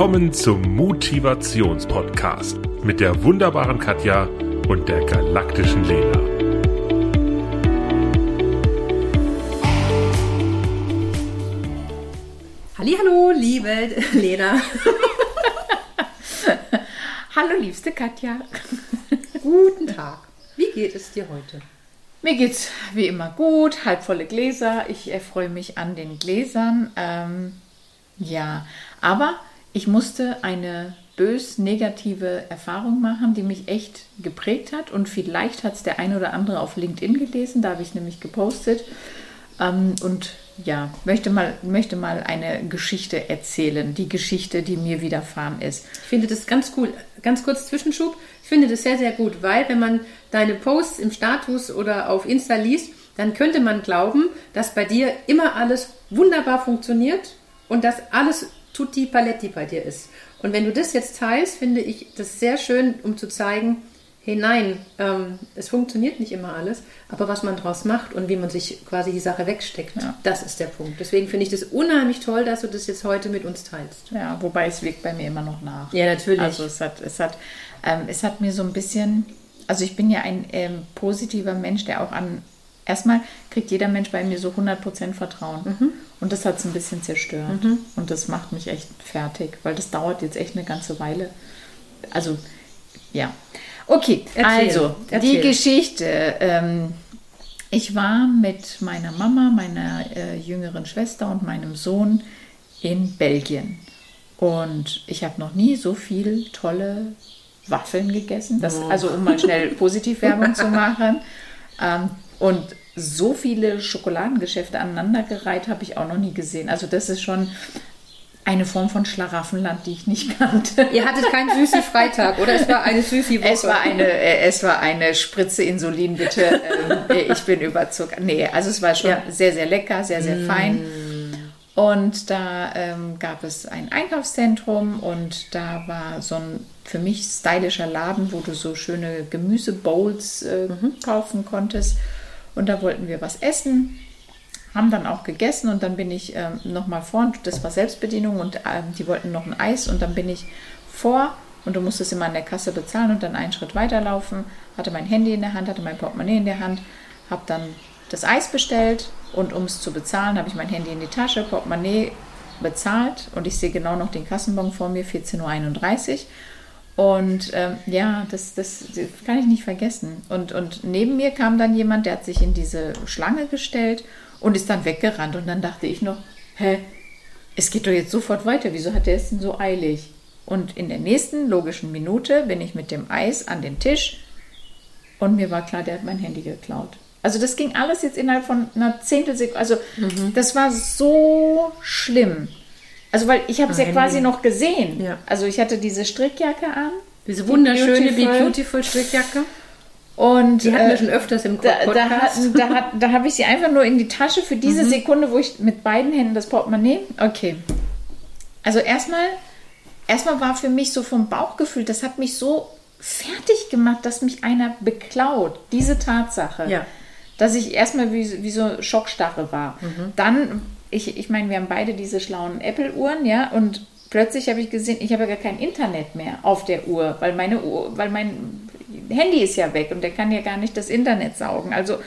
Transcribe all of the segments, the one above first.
Willkommen zum Motivationspodcast mit der wunderbaren Katja und der galaktischen Lena. Hallo, liebe Lena. Hallo, liebste Katja. Guten Tag. Wie geht es dir heute? Mir geht's wie immer gut, halbvolle Gläser. Ich erfreue mich an den Gläsern. Ähm, ja, aber ich musste eine bös negative Erfahrung machen, die mich echt geprägt hat. Und vielleicht hat es der ein oder andere auf LinkedIn gelesen, da habe ich nämlich gepostet. Ähm, und ja, möchte mal, möchte mal eine Geschichte erzählen, die Geschichte, die mir widerfahren ist. Ich finde das ganz cool. Ganz kurz Zwischenschub. Ich finde das sehr, sehr gut, weil wenn man deine Posts im Status oder auf Insta liest, dann könnte man glauben, dass bei dir immer alles wunderbar funktioniert und dass alles tutti paletti bei dir ist. Und wenn du das jetzt teilst, finde ich das sehr schön, um zu zeigen, hey nein, ähm, es funktioniert nicht immer alles, aber was man daraus macht und wie man sich quasi die Sache wegsteckt, ja. das ist der Punkt. Deswegen finde ich das unheimlich toll, dass du das jetzt heute mit uns teilst. Ja, wobei es wirkt bei mir immer noch nach. Ja, natürlich. Also es hat, es hat, ähm, es hat mir so ein bisschen, also ich bin ja ein ähm, positiver Mensch, der auch an, erstmal kriegt jeder Mensch bei mir so 100% Vertrauen. Mhm. Und das hat es ein bisschen zerstört. Mhm. Und das macht mich echt fertig, weil das dauert jetzt echt eine ganze Weile. Also, ja. Okay, Erzähl. also Erzähl. die Geschichte. Ähm, ich war mit meiner Mama, meiner äh, jüngeren Schwester und meinem Sohn in Belgien. Und ich habe noch nie so viel tolle Waffeln gegessen. Das, oh. Also um mal schnell Positivwerbung zu machen. Ähm, und so viele Schokoladengeschäfte aneinandergereiht habe ich auch noch nie gesehen. Also das ist schon eine Form von Schlaraffenland, die ich nicht kannte. Ihr hattet keinen süßen Freitag, oder? Es war eine süße Woche. Es war eine, äh, es war eine Spritze Insulin, bitte. Ähm, äh, ich bin überzuckert. Nee, also es war schon ja. sehr, sehr lecker, sehr, sehr mm. fein. Und da ähm, gab es ein Einkaufszentrum und da war so ein für mich stylischer Laden, wo du so schöne Gemüsebowls äh, mhm. kaufen konntest. Und da wollten wir was essen haben dann auch gegessen und dann bin ich ähm, nochmal vor, das war Selbstbedienung und ähm, die wollten noch ein Eis und dann bin ich vor und du musstest immer an der Kasse bezahlen und dann einen Schritt weiterlaufen, hatte mein Handy in der Hand, hatte mein Portemonnaie in der Hand, habe dann das Eis bestellt und um es zu bezahlen, habe ich mein Handy in die Tasche, Portemonnaie bezahlt und ich sehe genau noch den Kassenbon vor mir, 14.31 Uhr. Und ähm, ja, das, das, das, kann ich nicht vergessen. Und, und neben mir kam dann jemand, der hat sich in diese Schlange gestellt und ist dann weggerannt. Und dann dachte ich noch, hä, es geht doch jetzt sofort weiter. Wieso hat der es denn so eilig? Und in der nächsten logischen Minute bin ich mit dem Eis an den Tisch und mir war klar, der hat mein Handy geklaut. Also das ging alles jetzt innerhalb von einer Zehntelsekunde. Also mhm. das war so schlimm. Also weil ich habe es ja quasi noch gesehen. Ja. Also ich hatte diese Strickjacke an. Diese wunderschöne Be Beautiful Strickjacke. Und, die hatten wir äh, schon öfters im Podcast. Da, da, da, da habe ich sie einfach nur in die Tasche für diese mhm. Sekunde, wo ich mit beiden Händen das Portemonnaie. Okay. Also erstmal, erstmal war für mich so vom Bauchgefühl, das hat mich so fertig gemacht, dass mich einer beklaut. Diese Tatsache. Ja. Dass ich erstmal wie, wie so Schockstarre war. Mhm. Dann, ich, ich meine, wir haben beide diese schlauen Apple-Uhren, ja, und plötzlich habe ich gesehen, ich habe ja gar kein Internet mehr auf der Uhr, weil meine Uhr, weil mein Handy ist ja weg und der kann ja gar nicht das Internet saugen. Also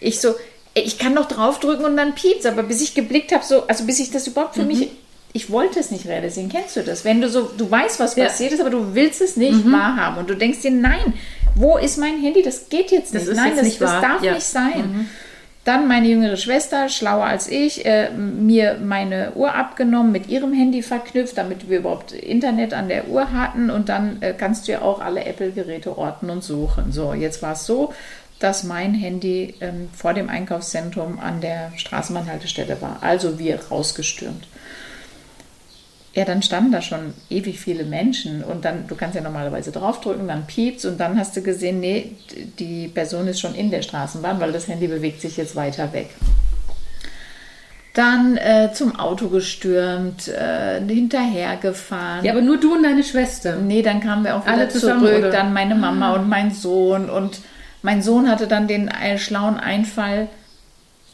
ich so, ich kann noch draufdrücken und dann piepst, aber bis ich geblickt habe, so, also bis ich das überhaupt für mhm. mich, ich wollte es nicht realisieren. Kennst du das? Wenn du so, du weißt, was ja. passiert ist, aber du willst es nicht mhm. wahrhaben und du denkst dir, nein, wo ist mein Handy? Das geht jetzt nicht. Das nein, das, nicht das darf ja. nicht sein. Mhm. Dann meine jüngere Schwester, schlauer als ich, äh, mir meine Uhr abgenommen, mit ihrem Handy verknüpft, damit wir überhaupt Internet an der Uhr hatten. Und dann äh, kannst du ja auch alle Apple-Geräte orten und suchen. So, jetzt war es so, dass mein Handy ähm, vor dem Einkaufszentrum an der Straßenbahnhaltestelle war. Also wir rausgestürmt. Ja, dann standen da schon ewig viele Menschen und dann, du kannst ja normalerweise draufdrücken, dann piepst und dann hast du gesehen, nee, die Person ist schon in der Straßenbahn, weil das Handy bewegt sich jetzt weiter weg. Dann äh, zum Auto gestürmt, äh, hinterhergefahren. Ja, aber nur du und deine Schwester. Nee, dann kamen wir auch wieder zurück, oder? dann meine Mama ah. und mein Sohn und mein Sohn hatte dann den äh, schlauen Einfall,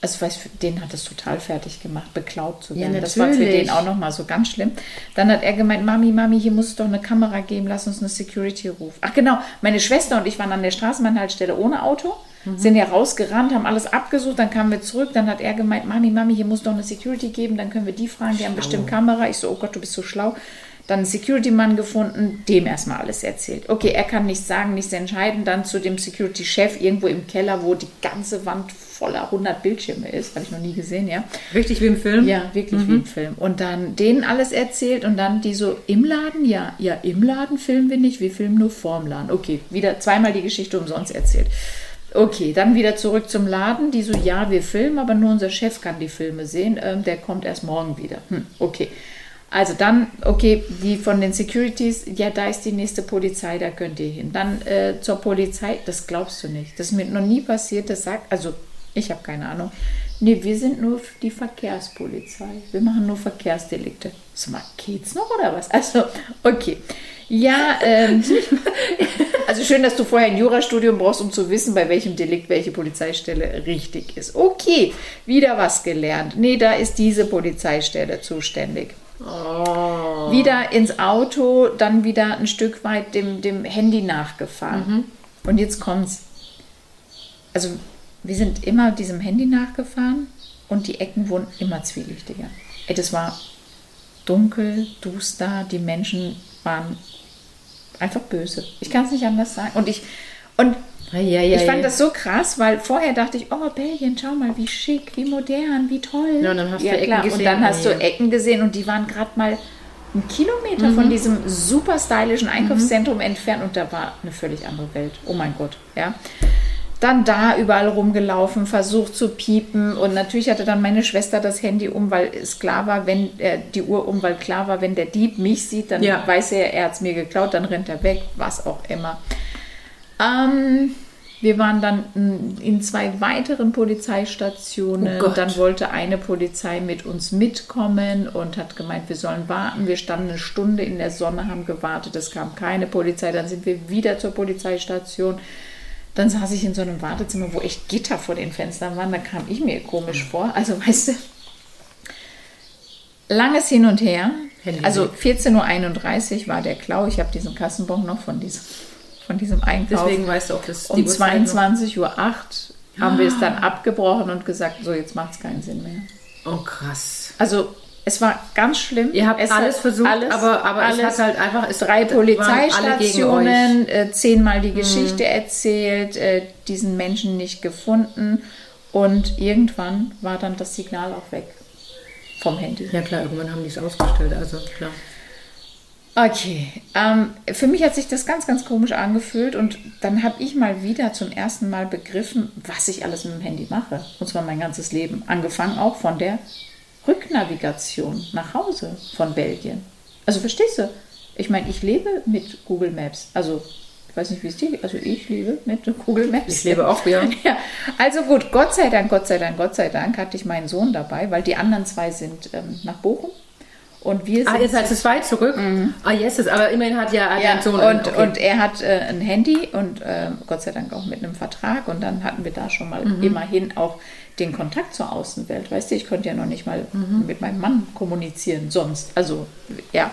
also weiß, den hat es total fertig gemacht, beklaut zu Ja, werden. das war für den auch nochmal so ganz schlimm. Dann hat er gemeint, Mami, Mami, hier muss es doch eine Kamera geben, lass uns eine Security rufen. Ach genau, meine Schwester und ich waren an der Straßenbahnhaltestelle ohne Auto, Mhm. sind ja rausgerannt, haben alles abgesucht, dann kamen wir zurück, dann hat er gemeint, Mami, Mami, hier muss doch eine Security geben, dann können wir die fragen, die haben bestimmt Kamera. Ich so, oh Gott, du bist so schlau. Dann einen Security-Mann gefunden, dem erstmal alles erzählt. Okay, er kann nichts sagen, nichts entscheiden. Dann zu dem Security-Chef irgendwo im Keller, wo die ganze Wand voller 100 Bildschirme ist. Habe ich noch nie gesehen, ja. Richtig wie im Film? Ja, wirklich wie im Film. Und dann denen alles erzählt und dann die so im Laden, ja, ja, im Laden filmen wir nicht, wir filmen nur vorm Laden. Okay, wieder zweimal die Geschichte umsonst erzählt. Okay, dann wieder zurück zum Laden. Die so, ja, wir filmen, aber nur unser Chef kann die Filme sehen. Ähm, der kommt erst morgen wieder. Hm, okay. Also dann, okay, die von den Securities, ja, da ist die nächste Polizei, da könnt ihr hin. Dann äh, zur Polizei, das glaubst du nicht. Das ist mir noch nie passiert, das sagt, also ich habe keine Ahnung. Nee, wir sind nur die Verkehrspolizei. Wir machen nur Verkehrsdelikte. Sag mal, geht's noch oder was? Also, okay. Ja, ähm, also schön, dass du vorher ein Jurastudium brauchst, um zu wissen, bei welchem Delikt welche Polizeistelle richtig ist. Okay, wieder was gelernt. Nee, da ist diese Polizeistelle zuständig. Wieder ins Auto, dann wieder ein Stück weit dem, dem Handy nachgefahren. Und jetzt kommt's. Also, wir sind immer diesem Handy nachgefahren und die Ecken wurden immer zwielichtiger. Ey, das war dunkel, duster, die Menschen waren einfach böse. Ich kann es nicht anders sagen. Und ich, und Ja, ja, ich fand das so krass, weil vorher dachte ich, oh, Belgien, schau mal, wie schick, wie modern, wie toll. Ja, und dann hast du Ecken klar. gesehen, Und dann hast du. Ecken gesehen und die waren gerade mal einen Kilometer Mhm. von diesem super stylischen Einkaufszentrum entfernt und da war eine völlig andere Welt. Oh mein Gott, ja. Dann da überall rumgelaufen, versucht zu piepen und natürlich hatte dann meine Schwester das Handy um, weil es klar war, wenn äh, die Uhr um, weil klar war, wenn der Dieb mich sieht, dann Ja. weiß er, er hat es mir geklaut, dann rennt er weg, was auch immer. Ähm, wir waren dann in zwei weiteren Polizeistationen. Oh dann wollte eine Polizei mit uns mitkommen und hat gemeint, wir sollen warten. Wir standen eine Stunde in der Sonne, haben gewartet. Es kam keine Polizei. Dann sind wir wieder zur Polizeistation. Dann saß ich in so einem Wartezimmer, wo echt Gitter vor den Fenstern waren. Da kam ich mir komisch vor. Also, weißt du, langes Hin und Her. Also weg. 14.31 Uhr war der Klau. Ich habe diesen Kassenbon noch von diesem, von diesem Einkauf. Deswegen weißt du auch, dass um Uhrzeit noch- 22.08 Uhr haben wir es dann abgebrochen und gesagt, so jetzt macht es keinen Sinn mehr. Oh, krass. Also es war ganz schlimm. Ihr habt es alles versucht, alles, aber, aber alles, es hat halt einfach... Es drei. Mhm. Polizeistationen, äh, zehnmal die Geschichte erzählt, äh, diesen Menschen nicht gefunden und irgendwann war dann das Signal auch weg vom Handy. Ja klar, irgendwann haben die es ausgestellt, also klar. Okay, ähm, für mich hat sich das ganz, ganz komisch angefühlt und dann habe ich mal wieder zum ersten Mal begriffen, was ich alles mit dem Handy mache. Und zwar mein ganzes Leben. Angefangen auch von der Rücknavigation nach Hause von Belgien. Also verstehst du? Ich meine, ich lebe mit Google Maps. Also ich weiß nicht, wie es dir geht. Also ich lebe mit Google Maps. Ich lebe auch, ja. Ja, also gut, Gott sei Dank, Gott sei Dank, Gott sei Dank hatte ich meinen Sohn dabei, weil die anderen zwei sind ähm, nach Bochum. Und wir sind Ah, ihr seid zu zweit zurück? Ah, yes, aber immerhin hat ja, ja, dein Sohn... und, okay. und er hat äh, ein Handy und äh, Gott sei Dank auch mit einem Vertrag und dann hatten wir da schon mal Mhm. immerhin auch den Kontakt zur Außenwelt. Weißt du, ich konnte ja noch nicht mal Mhm. mit meinem Mann kommunizieren sonst. Also ja,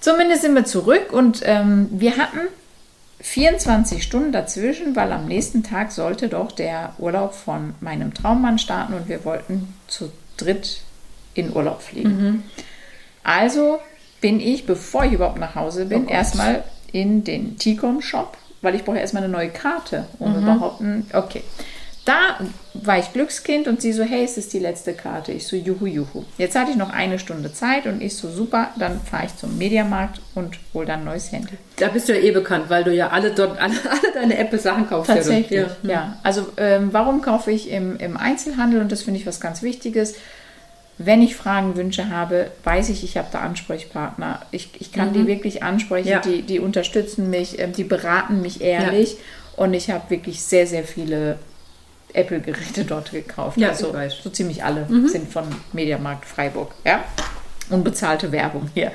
zumindest sind wir zurück und ähm, wir hatten 24 Stunden dazwischen, weil am nächsten Tag sollte doch der Urlaub von meinem Traummann starten und wir wollten zu dritt in Urlaub fliegen. Also bin ich, bevor ich überhaupt nach Hause bin, Oh erstmal in den T-Com-Shop, weil ich brauche erstmal eine neue Karte, um überhaupt ein, okay. Da war ich Glückskind und sie so, hey, es ist die letzte Karte. Ich so, juhu, juhu. Jetzt hatte ich noch eine Stunde Zeit und ich so, super, dann fahre ich zum Mediamarkt und hole dann ein neues Handy. Da bist du ja eh bekannt, weil du ja alle dort, alle, alle deine Apple-Sachen kaufst. Tatsächlich, Ja, ja. ja. Also ähm, warum kaufe ich im, im Einzelhandel? Und das finde ich was ganz Wichtiges. Wenn ich Fragen, Wünsche habe, weiß ich, ich habe da Ansprechpartner. Ich, ich kann die wirklich ansprechen, Ja. die, die unterstützen mich, ähm, die beraten mich ehrlich. Und ich habe wirklich sehr, sehr viele Apple-Geräte dort gekauft. Ja, also so ziemlich alle sind von Mediamarkt Freiburg. Ja? Unbezahlte Werbung hier.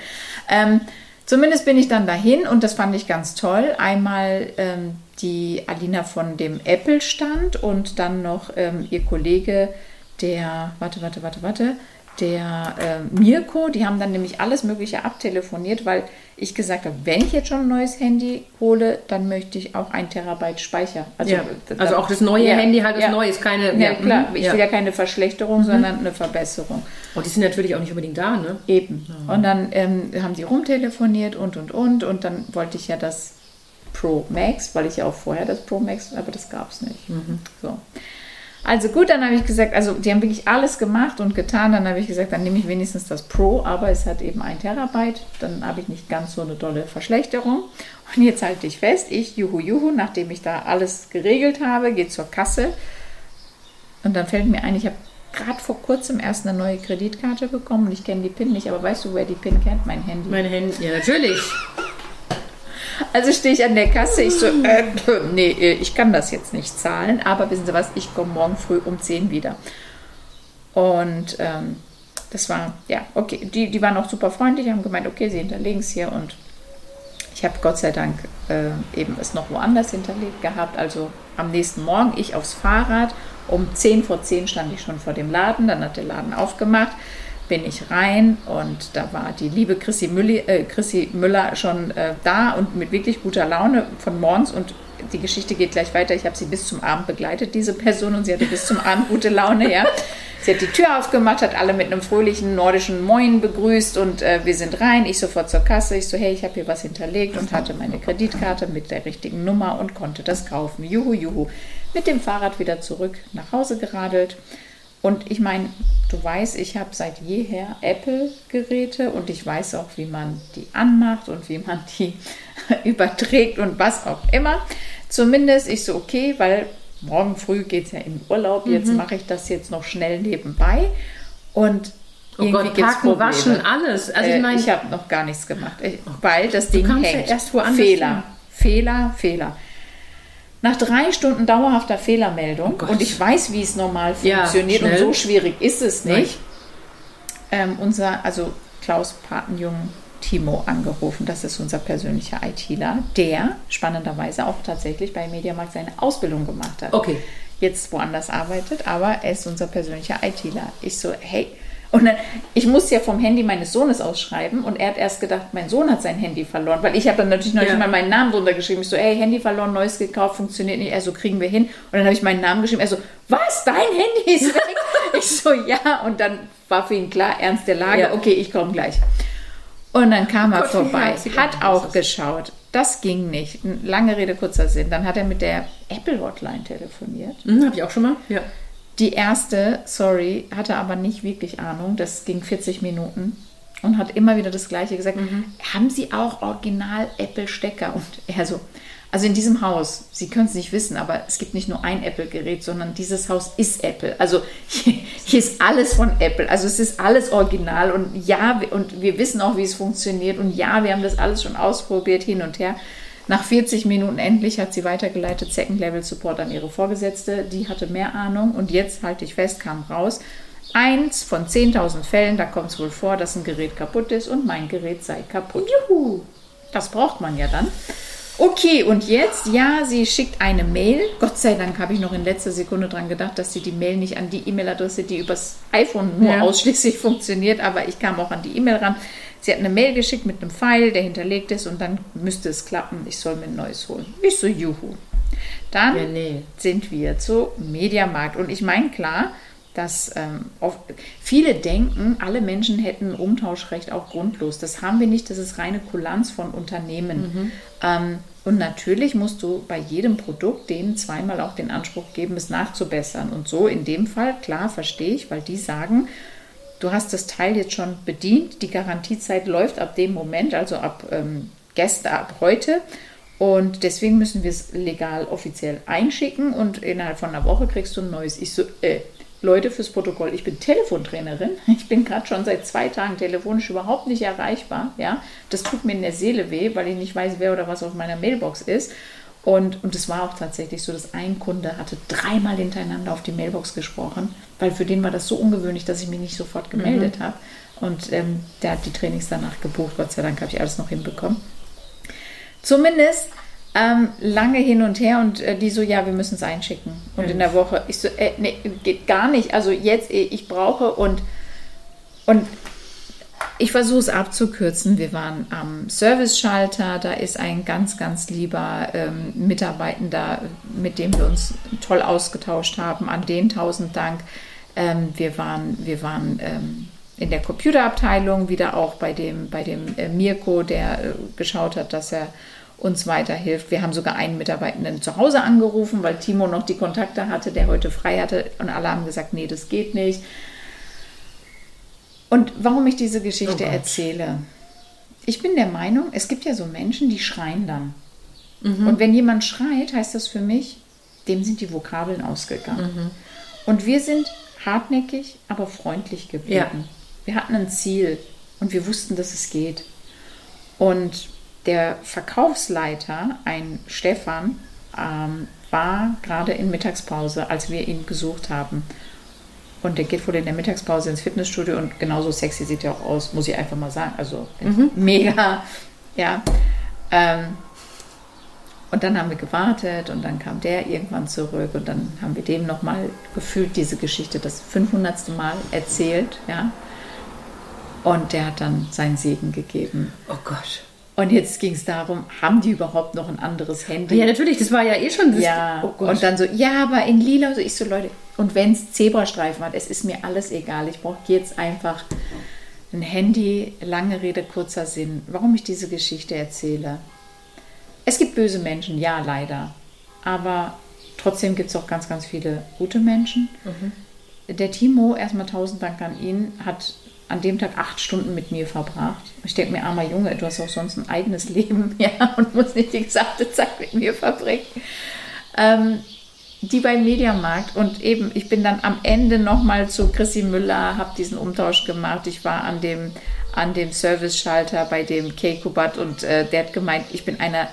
Ähm, zumindest bin ich dann dahin und das fand ich ganz toll. Einmal ähm, die Alina von dem Apple-Stand und dann noch ähm, ihr Kollege, der, warte, warte, warte, warte, der äh, Mirko, die haben dann nämlich alles Mögliche abtelefoniert, weil ich gesagt habe, wenn ich jetzt schon ein neues Handy hole, dann möchte ich auch ein Terabyte Speicher. Also, ja. also auch das neue ja, Handy halt das ja. neue ist keine. Ja, klar, mhm. ich will ja keine Verschlechterung, mhm. sondern eine Verbesserung. Und oh, die sind natürlich auch nicht unbedingt da, ne? Eben. Und dann ähm, haben die rumtelefoniert und und und und dann wollte ich ja das Pro Max, weil ich ja auch vorher das Pro Max, aber das gab es nicht. Mhm. So. Also gut, dann habe ich gesagt, also die haben wirklich alles gemacht und getan. Dann habe ich gesagt, dann nehme ich wenigstens das Pro, aber es hat eben ein Terabyte. Dann habe ich nicht ganz so eine dolle Verschlechterung. Und jetzt halte ich fest, ich, juhu, juhu, nachdem ich da alles geregelt habe, gehe zur Kasse. Und dann fällt mir ein, ich habe gerade vor kurzem erst eine neue Kreditkarte bekommen und ich kenne die PIN nicht. Aber weißt du, wer die PIN kennt? Mein Handy. Mein Handy, ja, natürlich. Also stehe ich an der Kasse, ich so, äh, nee, äh, ich kann das jetzt nicht zahlen, aber wissen Sie was, ich komme morgen früh um 10 wieder. Und ähm, das war, ja, okay, die, die waren auch super freundlich, haben gemeint, okay, Sie hinterlegen es hier und ich habe Gott sei Dank äh, eben es noch woanders hinterlegt gehabt. Also am nächsten Morgen ich aufs Fahrrad. Um 10 vor 10 stand ich schon vor dem Laden. Dann hat der Laden aufgemacht bin ich rein und da war die liebe Chrissy, Mülli, äh, Chrissy Müller schon äh, da und mit wirklich guter Laune von morgens und die Geschichte geht gleich weiter. Ich habe sie bis zum Abend begleitet, diese Person, und sie hatte bis zum Abend gute Laune, ja. Sie hat die Tür aufgemacht, hat alle mit einem fröhlichen nordischen Moin begrüßt und äh, wir sind rein. Ich sofort zur Kasse. Ich so, hey, ich habe hier was hinterlegt und hatte meine Kreditkarte mit der richtigen Nummer und konnte das kaufen. Juhu, juhu. Mit dem Fahrrad wieder zurück nach Hause geradelt. Und ich meine, du weißt, ich habe seit jeher Apple-Geräte und ich weiß auch, wie man die anmacht und wie man die überträgt und was auch immer. Zumindest ich so, okay, weil morgen früh geht es ja in Urlaub, jetzt mhm. mache ich das jetzt noch schnell nebenbei. Und Oh irgendwie Gott, packen, waschen, alles. Also ich, mein, äh, ich habe noch gar nichts gemacht, weil das Ding hängt. Ja erst Fehler, hin. Fehler, Fehler. Nach drei Stunden dauerhafter Fehlermeldung, oh und ich weiß, wie es normal funktioniert, ja, und so schwierig ist es nicht, ähm, unser, also Klaus Patenjung Timo angerufen, das ist unser persönlicher ITler, der spannenderweise auch tatsächlich bei Mediamarkt seine Ausbildung gemacht hat. Okay. Jetzt woanders arbeitet, aber er ist unser persönlicher ITler. Ich so, hey, und dann, ich musste ja vom Handy meines Sohnes ausschreiben und er hat erst gedacht, mein Sohn hat sein Handy verloren, weil ich habe dann natürlich noch ja. nicht mal meinen Namen drunter geschrieben. Ich so, ey, Handy verloren, neues gekauft, funktioniert nicht. Er so, kriegen wir hin. Und dann habe ich meinen Namen geschrieben. Er so, was, dein Handy ist weg? ich so, ja. Und dann war für ihn klar, ernst der Lage, ja. okay, ich komme gleich. Und dann kam er Gott, vorbei, hat auch geschaut. Das ging nicht. Lange Rede, kurzer Sinn. Dann hat er mit der Apple Hotline telefoniert. Mhm, habe ich auch schon mal, ja. Die erste, sorry, hatte aber nicht wirklich Ahnung. Das ging 40 Minuten und hat immer wieder das Gleiche gesagt. Mhm. Haben Sie auch original Apple-Stecker? Und er so, also in diesem Haus, Sie können es nicht wissen, aber es gibt nicht nur ein Apple-Gerät, sondern dieses Haus ist Apple. Also hier, hier, ist alles von Apple. Also es ist alles original und ja, und wir wissen auch, wie es funktioniert und ja, wir haben das alles schon ausprobiert hin und her. Nach 40 Minuten endlich hat sie weitergeleitet Second Level Support an ihre Vorgesetzte. Die hatte mehr Ahnung und jetzt halte ich fest, kam raus. Eins von 10.000 Fällen, da kommt es wohl vor, dass ein Gerät kaputt ist und mein Gerät sei kaputt. Juhu! Das braucht man ja dann. Okay, und jetzt, ja, sie schickt eine Mail. Gott sei Dank habe ich noch in letzter Sekunde dran gedacht, dass sie die Mail nicht an die E-Mail-Adresse, die übers iPhone nur ja. ausschließlich funktioniert, aber ich kam auch an die E-Mail ran. Sie hat eine Mail geschickt mit einem Pfeil, der hinterlegt ist und dann müsste es klappen. Ich soll mir ein neues holen. Ich so, juhu. Dann ja, nee. sind wir zu Mediamarkt. Und ich meine, klar, dass ähm, oft, viele denken, alle Menschen hätten ein Umtauschrecht auch grundlos. Das haben wir nicht, das ist reine Kulanz von Unternehmen. Mhm. Ähm, und natürlich musst du bei jedem Produkt denen zweimal auch den Anspruch geben, es nachzubessern. Und so in dem Fall, klar, verstehe ich, weil die sagen, du hast das Teil jetzt schon bedient, die Garantiezeit läuft ab dem Moment, also ab ähm, gestern, ab heute. Und deswegen müssen wir es legal offiziell einschicken und innerhalb von einer Woche kriegst du ein neues. Ich so, äh, Leute fürs Protokoll, ich bin Telefontrainerin. Ich bin gerade schon seit zwei Tagen telefonisch überhaupt nicht erreichbar. Ja, das tut mir in der Seele weh, weil ich nicht weiß, wer oder was auf meiner Mailbox ist. Und, und es war auch tatsächlich so, dass ein Kunde hatte dreimal hintereinander auf die Mailbox gesprochen, weil für den war das so ungewöhnlich, dass ich mich nicht sofort gemeldet mhm. habe. Und ähm, der hat die Trainings danach gebucht. Gott sei Dank habe ich alles noch hinbekommen. Zumindest Ähm, lange hin und her und äh, die so, ja, wir müssen es einschicken. Und in der Woche, ich so, äh, nee, geht gar nicht. Also jetzt, äh, ich brauche und, und ich versuche es abzukürzen. Wir waren am Service-Schalter, da ist ein ganz, ganz lieber ähm, Mitarbeitender, mit dem wir uns toll ausgetauscht haben. An den tausend Dank. Ähm, wir waren, wir waren ähm, in der Computerabteilung wieder auch bei dem, bei dem äh, Mirko, der äh, geschaut hat, dass er uns weiterhilft. Wir haben sogar einen Mitarbeitenden zu Hause angerufen, weil Timo noch die Kontakte hatte, der heute frei hatte und alle haben gesagt, nee, das geht nicht. Und warum ich diese Geschichte Oh erzähle? Ich bin der Meinung, es gibt ja so Menschen, die schreien dann. Und wenn jemand schreit, heißt das für mich, dem sind die Vokabeln ausgegangen. Und wir sind hartnäckig, aber freundlich geblieben. Ja. Wir hatten ein Ziel und wir wussten, dass es geht. Und der Verkaufsleiter, ein Stefan, ähm, war gerade in Mittagspause, als wir ihn gesucht haben. Und der geht wohl in der Mittagspause ins Fitnessstudio und genauso sexy sieht er auch aus, muss ich einfach mal sagen. Also mega, ja. Ähm, und dann haben wir gewartet und dann kam der irgendwann zurück und dann haben wir dem nochmal gefühlt diese Geschichte das 500. Mal erzählt, ja. Und der hat dann seinen Segen gegeben. Oh Gott. Und jetzt ging es darum, haben die überhaupt noch ein anderes Handy? Ja, natürlich, das war ja eh schon das. Ja, Oh und dann so, ja, aber in lila, so ich so, Leute, und wenn es Zebrastreifen hat, es ist mir alles egal. Ich brauche jetzt einfach ein Handy, lange Rede, kurzer Sinn. Warum ich diese Geschichte erzähle? Es gibt böse Menschen, ja, leider. Aber trotzdem gibt es auch ganz, ganz viele gute Menschen. Der Timo, erstmal tausend Dank an ihn, hat an dem Tag acht Stunden mit mir verbracht. Ich denke mir, armer Junge, du hast auch sonst ein eigenes Leben, ja, und musst nicht die gesamte Zeit mit mir verbringen. Ähm, die beim Mediamarkt und eben, ich bin dann am Ende nochmal zu Chrissy Müller, habe diesen Umtausch gemacht. Ich war an dem, an dem Service-Schalter bei dem Keikubat und äh, der hat gemeint, ich bin einer,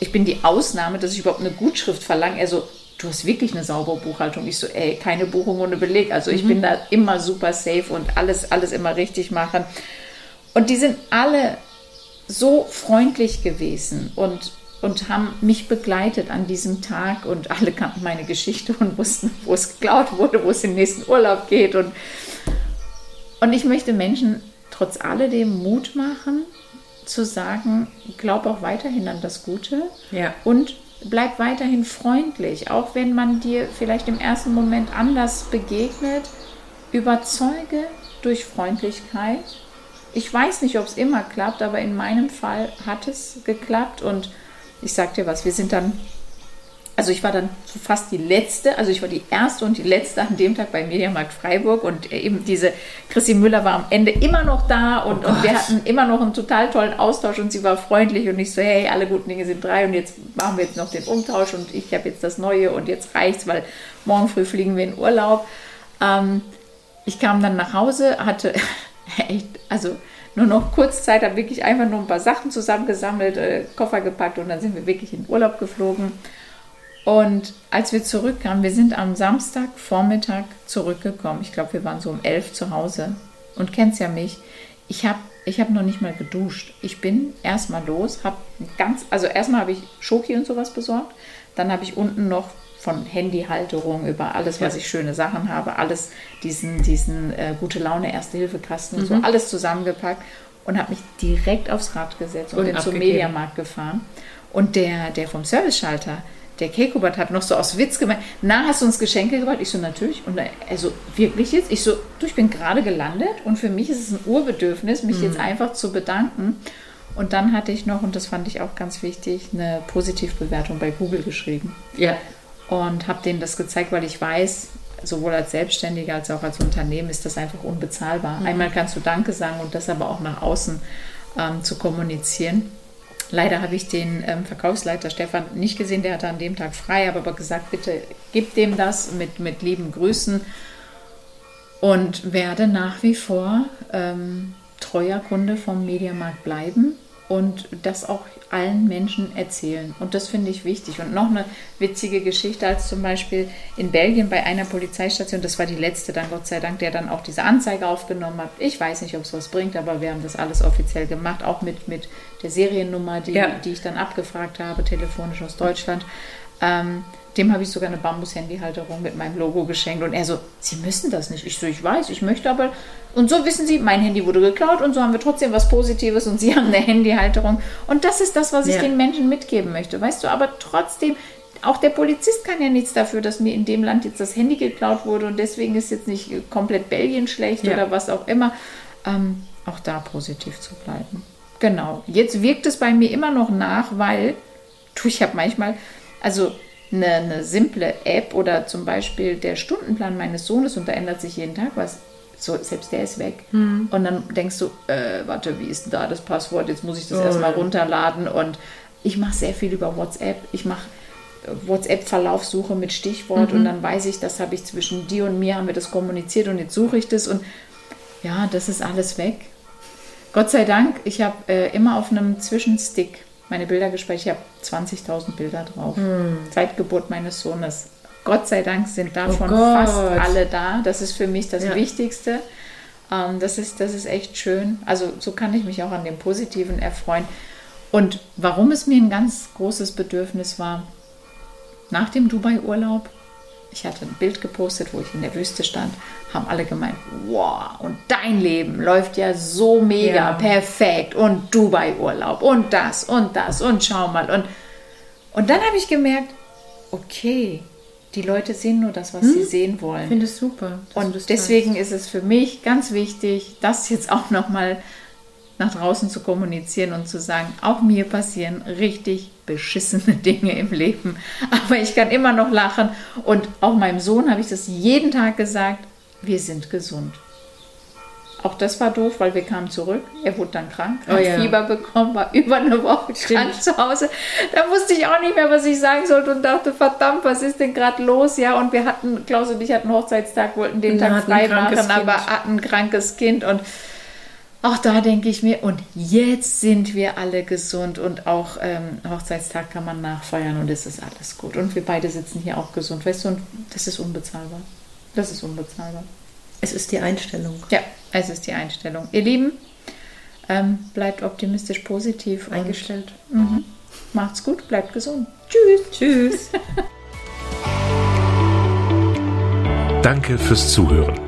ich bin die Ausnahme, dass ich überhaupt eine Gutschrift verlange. Er so, du hast wirklich eine saubere Buchhaltung. Ich so, ey, keine Buchung ohne Beleg. Also ich bin da immer super safe und alles, alles immer richtig machen. Und die sind alle so freundlich gewesen und, und haben mich begleitet an diesem Tag und alle kannten meine Geschichte und wussten, wo es geklaut wurde, wo es in den nächsten Urlaub geht. Und, und ich möchte Menschen trotz alledem Mut machen, zu sagen, glaub auch weiterhin an das Gute Ja. und bleib weiterhin freundlich, auch wenn man dir vielleicht im ersten Moment anders begegnet. Überzeuge durch Freundlichkeit. Ich weiß nicht, ob es immer klappt, aber in meinem Fall hat es geklappt und ich sag dir was, wir sind dann, also ich war dann so fast die letzte, also ich war die erste und die letzte an dem Tag beim Mediamarkt Freiburg und eben diese Chrissy Müller war am Ende immer noch da und, und wir hatten immer noch einen total tollen Austausch und sie war freundlich und ich so, hey, alle guten Dinge sind drei und jetzt machen wir jetzt noch den Umtausch und ich habe jetzt das Neue und jetzt reicht's, weil morgen früh fliegen wir in Urlaub. Ähm, ich kam dann nach Hause, hatte echt, also nur noch kurz Zeit, habe wirklich einfach nur ein paar Sachen zusammengesammelt, äh, Koffer gepackt und dann sind wir wirklich in Urlaub geflogen. Und als wir zurückkamen, wir sind am Samstag Vormittag zurückgekommen. Ich glaube, wir waren so um elf zu Hause. Und kennst ja mich. Ich habe ich hab noch nicht mal geduscht. Ich bin erstmal los, habe ganz, also erstmal habe ich Schoki und sowas besorgt. Dann habe ich unten noch von Handyhalterung über alles, was ich schöne Sachen habe, alles diesen, diesen äh, gute Laune Erste-Hilfe-Kasten und so, alles zusammengepackt und habe mich direkt aufs Rad gesetzt und, Und bin zum. Mediamarkt gefahren. Und der, der vom Service-Schalter, der Kekobert hat noch so aus Witz gemeint, na, hast du uns Geschenke gebracht? Ich so, natürlich. Und er so, wirklich jetzt? Ich so, du, ich bin gerade gelandet und für mich ist es ein Urbedürfnis, mich jetzt einfach zu bedanken. Und dann hatte ich noch, und das fand ich auch ganz wichtig, eine Positivbewertung bei Google geschrieben Ja. Und habe denen das gezeigt, weil ich weiß, sowohl als Selbstständiger als auch als Unternehmen ist das einfach unbezahlbar. Einmal kannst du Danke sagen und das aber auch nach außen ähm, zu kommunizieren. Leider habe ich den ähm, Verkaufsleiter Stefan nicht gesehen, der hatte an dem Tag frei, habe aber gesagt, bitte gib dem das mit, mit lieben Grüßen und werde nach wie vor ähm, treuer Kunde vom Mediamarkt bleiben. Und das auch allen Menschen erzählen. Und das finde ich wichtig. Und noch eine witzige Geschichte, als zum Beispiel in Belgien bei einer Polizeistation, das war die letzte dann Gott sei Dank, der dann auch diese Anzeige aufgenommen hat. Ich weiß nicht, ob es was bringt, aber wir haben das alles offiziell gemacht, auch mit, mit der Seriennummer, die, ja. die ich dann abgefragt habe, telefonisch aus Deutschland. Ähm, dem habe ich sogar eine Bambus-Handyhalterung mit meinem Logo geschenkt. Und er so, Sie müssen das nicht. Ich so, ich weiß, ich möchte aber. Und so wissen Sie, mein Handy wurde geklaut und so haben wir trotzdem was Positives und Sie haben eine Handyhalterung. Und das ist das, was ich ja. den Menschen mitgeben möchte. Weißt du, aber trotzdem, auch der Polizist kann ja nichts dafür, dass mir in dem Land jetzt das Handy geklaut wurde und deswegen ist jetzt nicht komplett Belgien schlecht ja. oder was auch immer. Ähm, auch da positiv zu bleiben. Genau. Jetzt wirkt es bei mir immer noch nach, weil du, ich habe manchmal, also eine, eine simple App oder zum Beispiel der Stundenplan meines Sohnes und da ändert sich jeden Tag was. So, selbst der ist weg. Mhm. Und dann denkst du, äh, warte, wie ist denn da das Passwort? Jetzt muss ich das oh. erstmal runterladen. Und ich mache sehr viel über WhatsApp. Ich mache äh, WhatsApp-Verlaufssuche mit Stichwort mhm. und dann weiß ich, das habe ich zwischen dir und mir, haben wir das kommuniziert und jetzt suche ich das und ja, das ist alles weg. Gott sei Dank, ich habe äh, immer auf einem Zwischenstick meine Bilder gespeichert. Ich habe 20.000 Bilder drauf. Hm. Seit Geburt meines Sohnes. Gott sei Dank sind davon oh fast alle da. Das ist für mich das ja. Wichtigste. Ähm, das, ist, das ist echt schön. Also so kann ich mich auch an dem Positiven erfreuen. Und warum es mir ein ganz großes Bedürfnis war, nach dem Dubai-Urlaub ich hatte ein Bild gepostet, wo ich in der Wüste stand, haben alle gemeint, wow, und dein Leben läuft ja so mega ja. perfekt und Dubai-Urlaub und das und das und schau mal. Und, und dann habe ich gemerkt, okay, die Leute sehen nur das, was hm? sie sehen wollen. Ich finde es super. Und deswegen ist es für mich ganz wichtig, das jetzt auch nochmal nach draußen zu kommunizieren und zu sagen, auch mir passieren richtig beschissene Dinge im Leben. Aber ich kann immer noch lachen. Und auch meinem Sohn habe ich das jeden Tag gesagt, wir sind gesund. Auch das war doof, weil wir kamen zurück. Er wurde dann krank, hat oh ja. Fieber bekommen, war über eine Woche krank zu Hause. Da wusste ich auch nicht mehr, was ich sagen sollte und dachte, verdammt, was ist denn gerade los? Ja, und wir hatten, Klaus und ich hatten Hochzeitstag, wollten den Tag frei machen, aber hatten ein krankes Kind und auch da denke ich mir, und jetzt sind wir alle gesund und auch ähm, Hochzeitstag kann man nachfeiern und es ist alles gut. Und wir beide sitzen hier auch gesund, weißt du, und das ist unbezahlbar. Das ist unbezahlbar. Es ist die Einstellung. Ja, es ist die Einstellung. Ihr Lieben, ähm, bleibt optimistisch positiv. Eingestellt. Und, mhm. Macht's gut, bleibt gesund. Tschüss. Tschüss. Danke fürs Zuhören.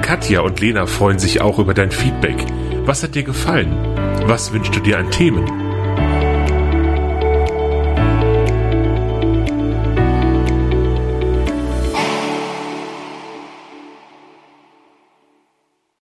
Katja und Lena freuen sich auch über dein Feedback. Was hat dir gefallen? Was wünschst du dir an Themen?